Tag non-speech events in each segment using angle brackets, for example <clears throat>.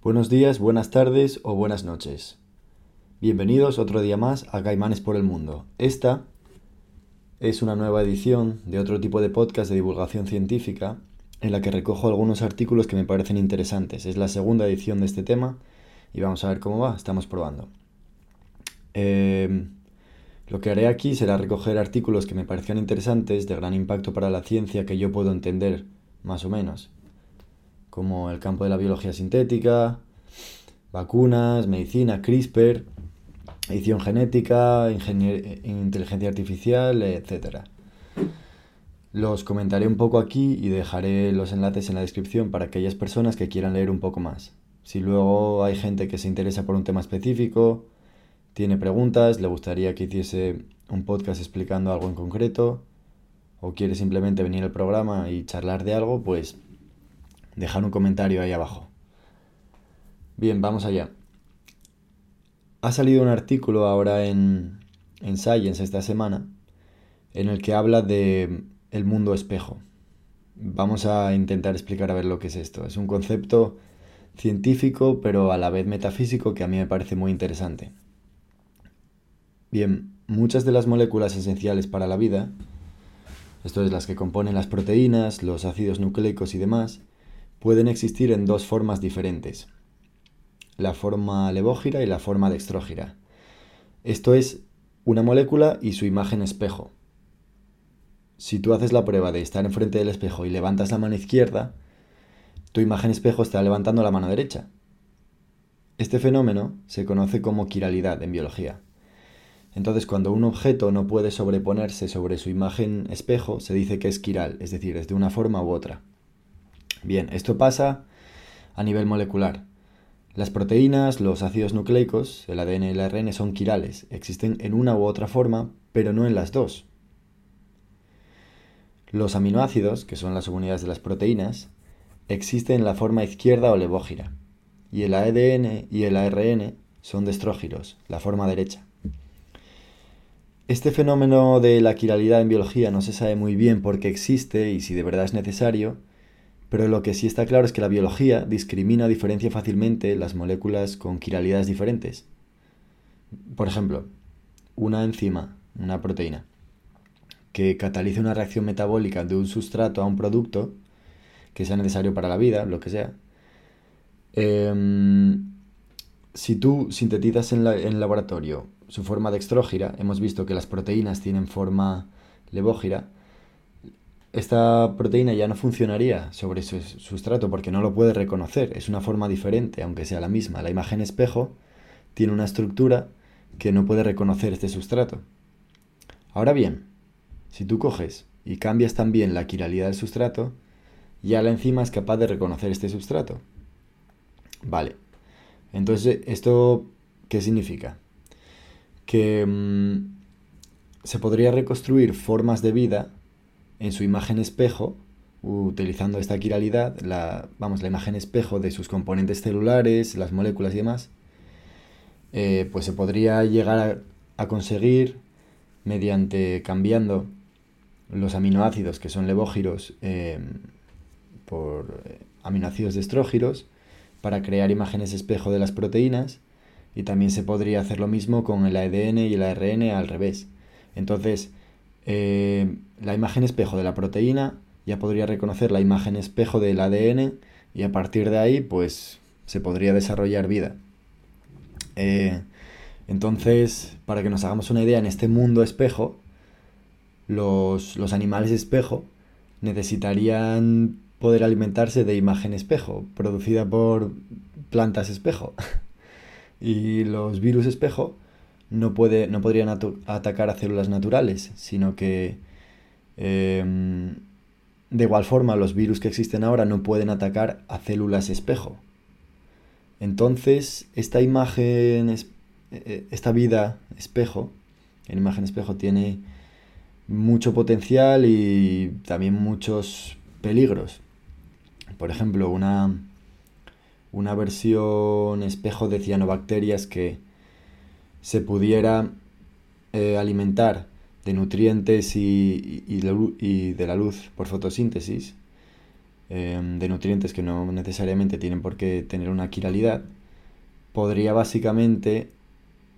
Buenos días, buenas tardes o buenas noches. Bienvenidos otro día más a Caimanes por el Mundo. Esta es una nueva edición de otro tipo de podcast de divulgación científica en la que recojo algunos artículos que me parecen interesantes. Es la segunda edición de este tema y vamos a ver cómo va. Estamos probando. Em, lo que haré aquí será recoger artículos que me parecían interesantes, de gran impacto para la ciencia, que yo puedo entender más o menos como el campo de la biología sintética, vacunas, medicina, CRISPR, edición genética, inteligencia artificial, etc. Los comentaré un poco aquí y dejaré los enlaces en la descripción para aquellas personas que quieran leer un poco más. Si luego hay gente que se interesa por un tema específico, tiene preguntas, le gustaría que hiciese un podcast explicando algo en concreto, o quiere simplemente venir al programa y charlar de algo, pues dejar un comentario ahí abajo. Bien, vamos allá. Ha salido un artículo ahora en, en Science esta semana en el que habla de el mundo espejo. Vamos a intentar explicar a ver lo que es esto. Es un concepto científico pero a la vez metafísico que a mí me parece muy interesante. Bien, muchas de las moléculas esenciales para la vida, esto es las que componen las proteínas, los ácidos nucleicos y demás, pueden existir en dos formas diferentes, la forma levógira y la forma dextrógira. Esto es una molécula y su imagen espejo. Si tú haces la prueba de estar enfrente del espejo y levantas la mano izquierda, tu imagen espejo está levantando la mano derecha. Este fenómeno se conoce como quiralidad en biología. Entonces, cuando un objeto no puede sobreponerse sobre su imagen espejo, se dice que es quiral, es decir, es de una forma u otra. Bien, esto pasa a nivel molecular. Las proteínas, los ácidos nucleicos, el ADN y el ARN son quirales, existen en una u otra forma, pero no en las dos. Los aminoácidos, que son las unidades de las proteínas, existen en la forma izquierda o levógira, y el ADN y el ARN son destrógiros, la forma derecha. Este fenómeno de la quiralidad en biología no se sabe muy bien por qué existe y si de verdad es necesario, pero lo que sí está claro es que la biología discrimina o diferencia fácilmente las moléculas con quiralidades diferentes. Por ejemplo, una enzima, una proteína, que catalice una reacción metabólica de un sustrato a un producto que sea necesario para la vida, lo que sea. Em, si tú sintetizas en, en el laboratorio su forma dextrógira, hemos visto que las proteínas tienen forma levógira, esta proteína ya no funcionaría sobre su sustrato porque no lo puede reconocer, es una forma diferente, aunque sea la misma. La imagen espejo tiene una estructura que no puede reconocer este sustrato. Ahora bien, si tú coges y cambias también la quiralidad del sustrato, ya la enzima es capaz de reconocer este sustrato. Vale. Entonces, ¿esto qué significa? Que mm, se podría reconstruir formas de vida en su imagen espejo, utilizando esta quiralidad, la, vamos, la imagen espejo de sus componentes celulares, las moléculas y demás, eh, pues se podría llegar a, conseguir mediante cambiando los aminoácidos que son levógiros em, por eh, aminoácidos de estrógiros para crear imágenes espejo de las proteínas y también se podría hacer lo mismo con el ADN y el ARN al revés. Entonces, eh, la imagen espejo de la proteína ya podría reconocer la imagen espejo del ADN y a partir de ahí pues se podría desarrollar vida. Eh, entonces, para que nos hagamos una idea, en este mundo espejo, los, los animales espejo necesitarían poder alimentarse de imagen espejo, producida por plantas espejo. <laughs> y los virus espejo no, puede, no podrían atacar a células naturales, sino que em, de igual forma los virus que existen ahora no pueden atacar a células espejo. Entonces, esta imagen, e, e, esta vida espejo, en imagen espejo, tiene mucho potencial y también muchos peligros. Por ejemplo, una, una versión espejo de cianobacterias que se pudiera eh, alimentar de nutrientes y, de la luz por fotosíntesis, em, de nutrientes que no necesariamente tienen por qué tener una quiralidad, podría básicamente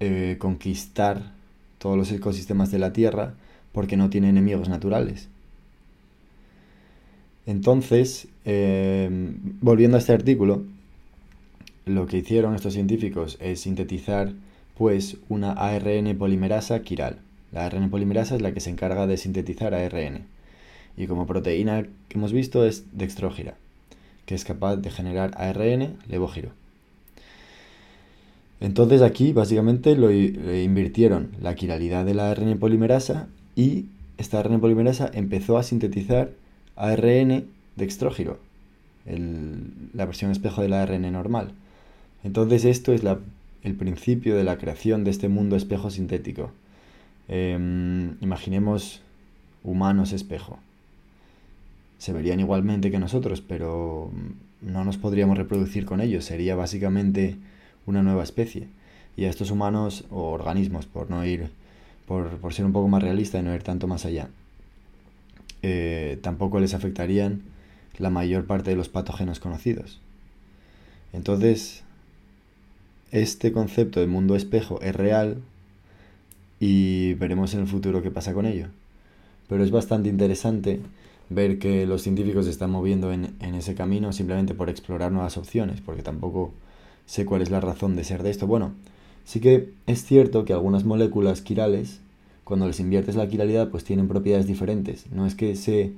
eh, conquistar todos los ecosistemas de la Tierra porque no tiene enemigos naturales. Entonces, em, volviendo a este artículo, lo que hicieron estos científicos es sintetizar pues una ARN polimerasa quiral. La ARN polimerasa es la que se encarga de sintetizar ARN. Y como proteína que hemos visto es dextrógira, que es capaz de generar ARN levógiro. Entonces aquí básicamente lo invirtieron la quiralidad de la ARN polimerasa y esta ARN polimerasa empezó a sintetizar ARN dextrógiro, la versión espejo del ARN normal. Entonces esto es el principio de la creación de este mundo espejo sintético. Em, imaginemos humanos espejo. Se verían igualmente que nosotros, pero no nos podríamos reproducir con ellos. Sería básicamente una nueva especie. Y a estos humanos o organismos, por no ir, por, ser un poco más realista y no ir tanto más allá, eh, tampoco les afectarían la mayor parte de los patógenos conocidos. Entonces, este concepto de mundo espejo es real y veremos en el futuro qué pasa con ello. Pero es bastante interesante ver que los científicos se están moviendo en, ese camino simplemente por explorar nuevas opciones, porque tampoco sé cuál es la razón de ser de esto. Bueno, sí que es cierto que algunas moléculas quirales, cuando les inviertes la quiralidad, pues tienen propiedades diferentes. No es que se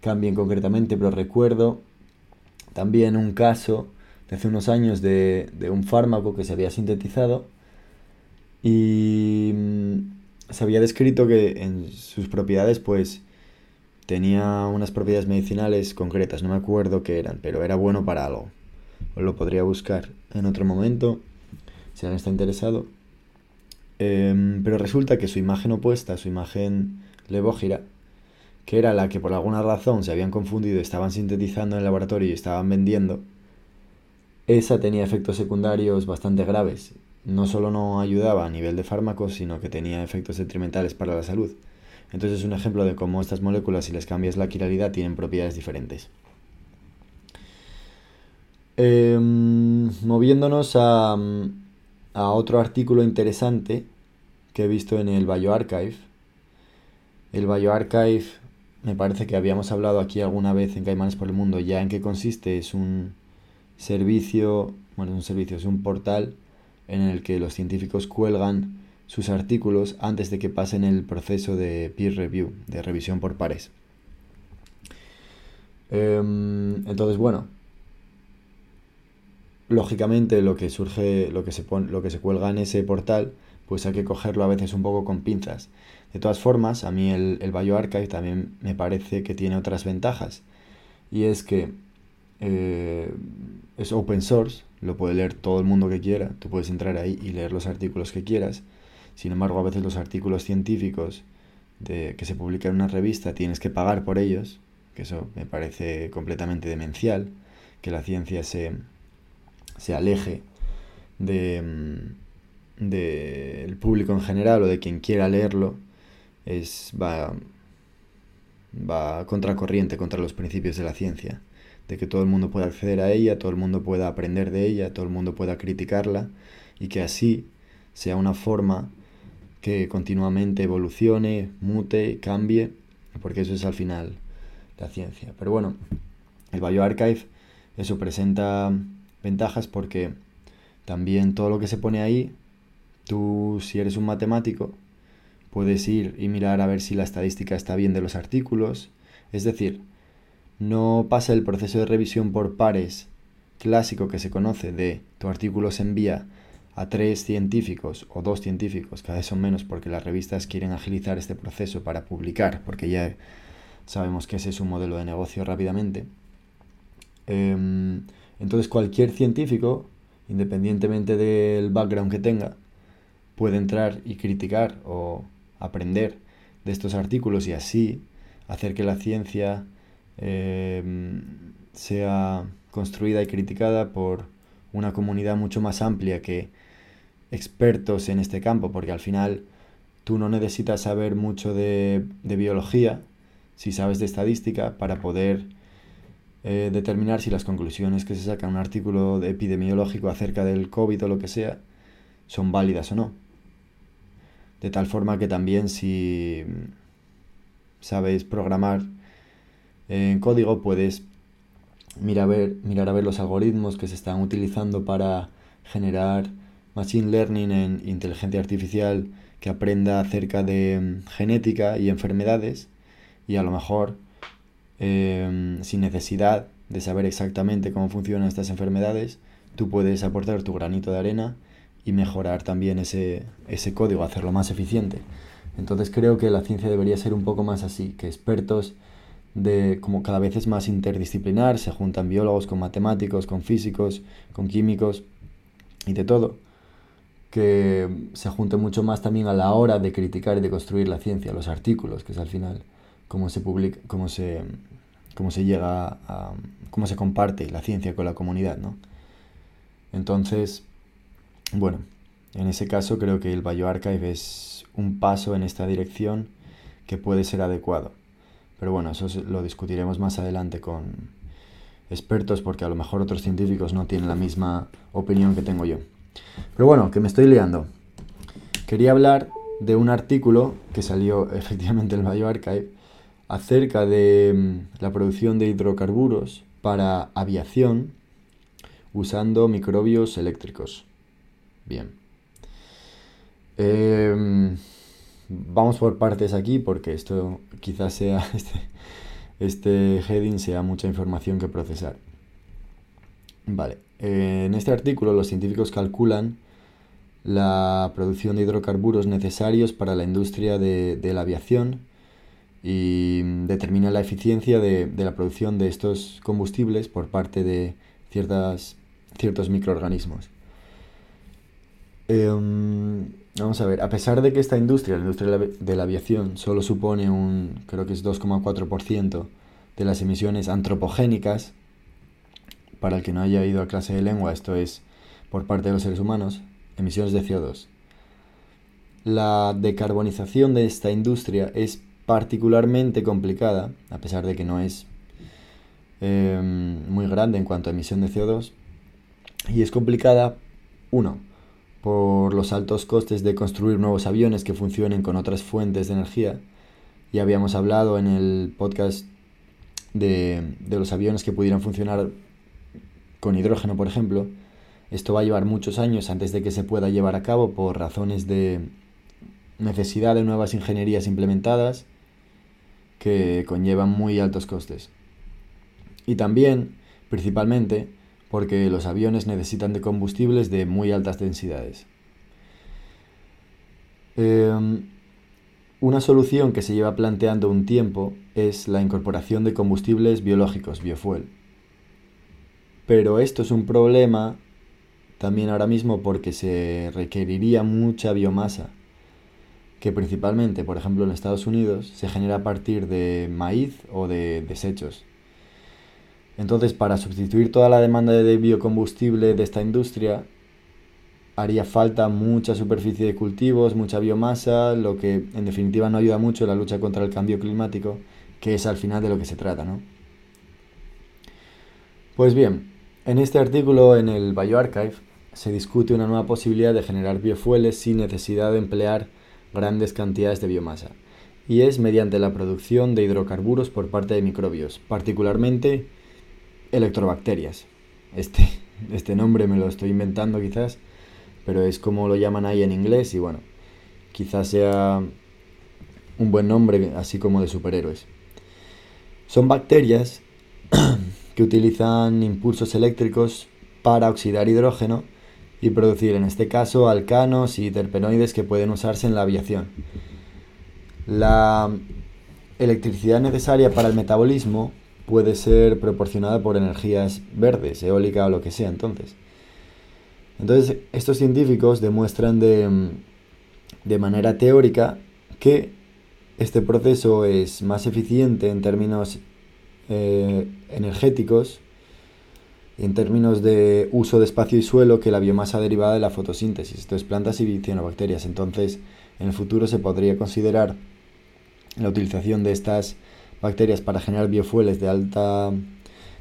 cambien concretamente, pero recuerdo también un caso de hace unos años de, un fármaco que se había sintetizado y mm, se había descrito que en sus propiedades pues tenía unas propiedades medicinales concretas, no me acuerdo qué eran, pero era bueno para algo. Os lo podría buscar en otro momento si alguien está interesado. Em, pero resulta que su imagen opuesta, su imagen levógira, que era la que por alguna razón se habían confundido, estaban sintetizando en el laboratorio y estaban vendiendo, esa tenía efectos secundarios bastante graves. No solo no ayudaba a nivel de fármacos, sino que tenía efectos detrimentales para la salud. Entonces es un ejemplo de cómo estas moléculas, si les cambias la quiralidad, tienen propiedades diferentes. Em, moviéndonos a, a, otro artículo interesante que he visto en el BioArchive. El BioArchive me parece que habíamos hablado aquí alguna vez en Caimanes por el Mundo ya en qué consiste. Es un, servicio, bueno, es un servicio, es un portal en el que los científicos cuelgan sus artículos antes de que pasen el proceso de peer review, de revisión por pares. Em, entonces, bueno, lógicamente lo que surge, lo que, se pone, lo que se cuelga en ese portal, pues hay que cogerlo a veces un poco con pinzas. De todas formas, a mí el, el BioArchive también me parece que tiene otras ventajas. Y es que eh, es open source, lo puede leer todo el mundo que quiera, tú puedes entrar ahí y leer los artículos que quieras. Sin embargo, a veces los artículos científicos de, que se publican en una revista tienes que pagar por ellos, que eso me parece completamente demencial, que la ciencia se, se aleje de mm, del público en general o de quien quiera leerlo es va va contracorriente contra los principios de la ciencia de que todo el mundo pueda acceder a ella, todo el mundo pueda aprender de ella, todo el mundo pueda criticarla y que así sea una forma que continuamente evolucione, mute, cambie, porque eso es al final la ciencia. Pero bueno, el BioArchive eso presenta ventajas porque también todo lo que se pone ahí, tú si eres un matemático, puedes ir y mirar a ver si la estadística está bien de los artículos, es decir, no pasa el proceso de revisión por pares clásico que se conoce de tu artículo se envía a tres científicos o dos científicos, cada vez son menos porque las revistas quieren agilizar este proceso para publicar, porque ya sabemos que ese es un modelo de negocio rápidamente. Em, entonces cualquier científico, independientemente del background que tenga, puede entrar y criticar o aprender de estos artículos y así hacer que la ciencia Em, sea construida y criticada por una comunidad mucho más amplia que expertos en este campo, porque al final tú no necesitas saber mucho de, biología, si sabes de estadística, para poder eh, determinar si las conclusiones que se saca en un artículo epidemiológico acerca del COVID o lo que sea son válidas o no. De tal forma que también si sabéis programar en código puedes mirar a, ver, mirar a ver los algoritmos que se están utilizando para generar machine learning en inteligencia artificial que aprenda acerca de mm, genética y enfermedades y a lo mejor em, sin necesidad de saber exactamente cómo funcionan estas enfermedades, tú puedes aportar tu granito de arena y mejorar también ese, ese código, hacerlo más eficiente. Entonces creo que la ciencia debería ser un poco más así, que expertos de como cada vez es más interdisciplinar, se juntan biólogos con matemáticos, con físicos, con químicos y de todo, que se junte mucho más también a la hora de criticar y de construir la ciencia, los artículos, que es al final cómo se publica, cómo se, cómo se llega a, cómo se comparte la ciencia con la comunidad, ¿no? Entonces, bueno, en ese caso creo que el BioArchive es un paso en esta dirección que puede ser adecuado. Pero bueno, eso lo discutiremos más adelante con expertos porque a lo mejor otros científicos no tienen la misma opinión que tengo yo. Pero bueno, que me estoy liando. Quería hablar de un artículo que salió <laughs> efectivamente en el BioArchive acerca de mm, la producción de hidrocarburos para aviación usando microbios eléctricos. Bien. Em, vamos por partes aquí porque esto quizás sea <laughs> este, este heading sea mucha información que procesar. Vale, en este artículo los científicos calculan la producción de hidrocarburos necesarios para la industria de, la aviación y determinan la eficiencia de, la producción de estos combustibles por parte de ciertas, ciertos microorganismos. Em, vamos a ver, a pesar de que esta industria, la industria de la aviación, solo supone un, creo que es 2,4% de las emisiones antropogénicas, para el que no haya ido a clase de lengua, esto es por parte de los seres humanos, emisiones de CO2. La decarbonización de esta industria es particularmente complicada, a pesar de que no es em, muy grande en cuanto a emisión de CO2, y es complicada, uno, por los altos costes de construir nuevos aviones que funcionen con otras fuentes de energía. Ya habíamos hablado en el podcast de, los aviones que pudieran funcionar con hidrógeno, por ejemplo. Esto va a llevar muchos años antes de que se pueda llevar a cabo por razones de necesidad de nuevas ingenierías implementadas que conllevan muy altos costes. Y también, principalmente, porque los aviones necesitan de combustibles de muy altas densidades. Em, una solución que se lleva planteando un tiempo es la incorporación de combustibles biológicos, biofuel. Pero esto es un problema también ahora mismo porque se requeriría mucha biomasa, que principalmente, por ejemplo, en Estados Unidos se genera a partir de maíz o de desechos. Entonces, para sustituir toda la demanda de biocombustible de esta industria, haría falta mucha superficie de cultivos, mucha biomasa, lo que en definitiva no ayuda mucho en la lucha contra el cambio climático, que es al final de lo que se trata, ¿no? Pues bien, en este artículo en el BioArchive se discute una nueva posibilidad de generar biofueles sin necesidad de emplear grandes cantidades de biomasa, y es mediante la producción de hidrocarburos por parte de microbios, particularmente electrobacterias. Este, <laughs> este nombre me lo estoy inventando quizás, pero es como lo llaman ahí en inglés y bueno, quizás sea un buen nombre así como de superhéroes. Son bacterias <clears throat> que utilizan impulsos eléctricos para oxidar hidrógeno y producir en este caso alcanos y terpenoides que pueden usarse en la aviación. La electricidad necesaria para el metabolismo puede ser proporcionada por energías verdes, eólica o lo que sea entonces. Entonces, estos científicos demuestran de, de manera teórica que este proceso es más eficiente en términos eh, energéticos y en términos de uso de espacio y suelo que la biomasa derivada de la fotosíntesis, esto es plantas y cianobacterias. Entonces, en el futuro se podría considerar la utilización de estas bacterias para generar biofueles de alta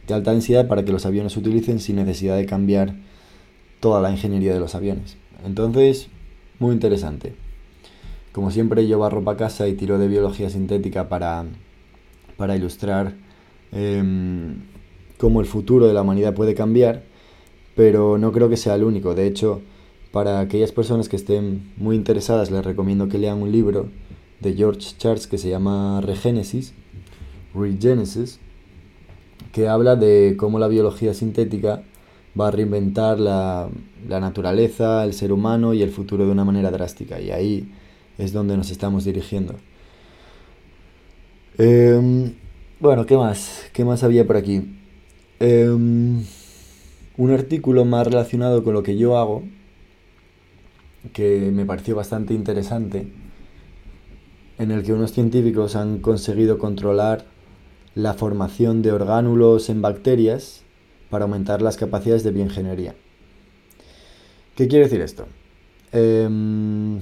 de alta densidad para que los aviones se utilicen sin necesidad de cambiar toda la ingeniería de los aviones. Entonces, muy interesante. Como siempre, yo barro para casa y tiro de biología sintética para, para ilustrar em, cómo el futuro de la humanidad puede cambiar, pero no creo que sea el único. De hecho, para aquellas personas que estén muy interesadas, les recomiendo que lean un libro de George Charles que se llama Regenesis, Regenesis, que habla de cómo la biología sintética va a reinventar la, naturaleza, el ser humano y el futuro de una manera drástica. Y ahí es donde nos estamos dirigiendo. Em, bueno, ¿qué más? ¿Qué más había por aquí? Em, un artículo más relacionado con lo que yo hago, que me pareció bastante interesante, en el que unos científicos han conseguido controlar la formación de orgánulos en bacterias para aumentar las capacidades de bioingeniería. ¿Qué quiere decir esto? Em,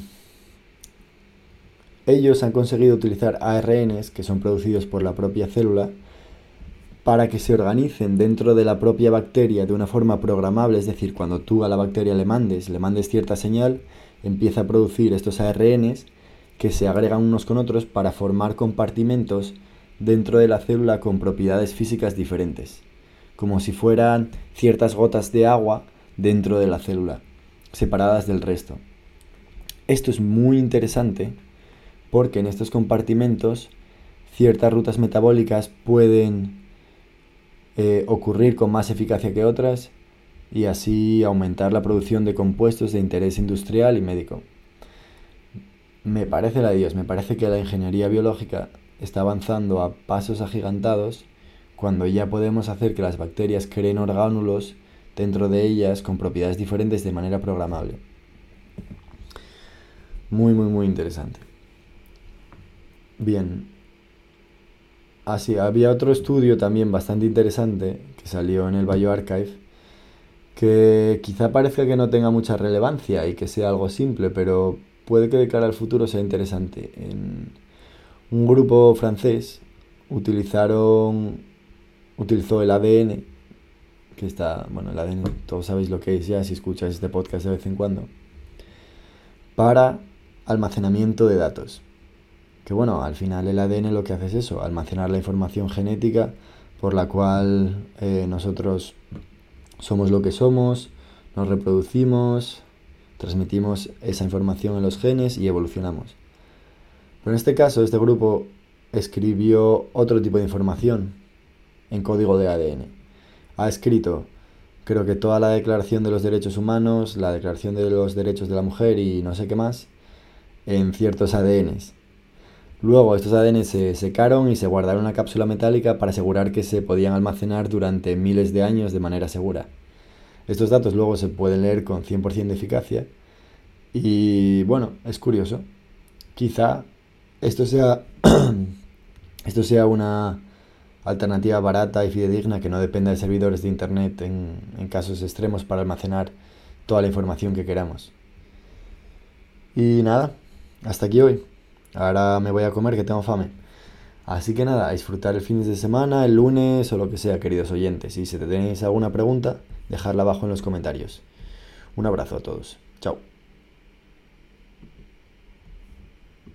ellos han conseguido utilizar ARNs que son producidos por la propia célula para que se organicen dentro de la propia bacteria de una forma programable, es decir, cuando tú a la bacteria le mandes, le mandes cierta señal, empieza a producir estos ARNs que se agregan unos con otros para formar compartimentos dentro de la célula con propiedades físicas diferentes como si fueran ciertas gotas de agua dentro de la célula, separadas del resto. Esto es muy interesante porque en estos compartimentos ciertas rutas metabólicas pueden eh, ocurrir con más eficacia que otras y así aumentar la producción de compuestos de interés industrial y médico. Me parece la Dios, me parece que la ingeniería biológica está avanzando a pasos agigantados cuando ya podemos hacer que las bacterias creen orgánulos dentro de ellas con propiedades diferentes de manera programable. Muy, muy, muy interesante. Bien. Así, había otro estudio también bastante interesante que salió en el BioArchive que quizá parezca que no tenga mucha relevancia y que sea algo simple, pero puede que de cara al futuro sea interesante. En un grupo francés utilizaron utilizó el ADN, que está, bueno, el ADN, todos sabéis lo que es ya si escuchas este podcast de vez en cuando, para almacenamiento de datos. Que bueno, al final el ADN lo que hace es eso, almacenar la información genética por la cual eh, nosotros somos lo que somos, nos reproducimos, transmitimos esa información en los genes y evolucionamos. Pero en este caso, este grupo escribió otro tipo de información, en código de ADN. Ha escrito, creo que toda la Declaración de los Derechos Humanos, la Declaración de los Derechos de la Mujer y no sé qué más, en ciertos ADNs. Luego estos ADN se secaron y se guardaron en una cápsula metálica para asegurar que se podían almacenar durante miles de años de manera segura. Estos datos luego se pueden leer con 100% de eficacia y bueno, es curioso. Quizá esto sea <clears throat> esto sea una alternativa barata y fidedigna que no dependa de servidores de Internet en, casos extremos para almacenar toda la información que queramos. Y nada, hasta aquí hoy. Ahora me voy a comer que tengo fame. Así que nada, a disfrutar el fin de semana, el lunes o lo que sea, queridos oyentes. Y si te tenéis alguna pregunta, dejadla abajo en los comentarios. Un abrazo a todos. Chao.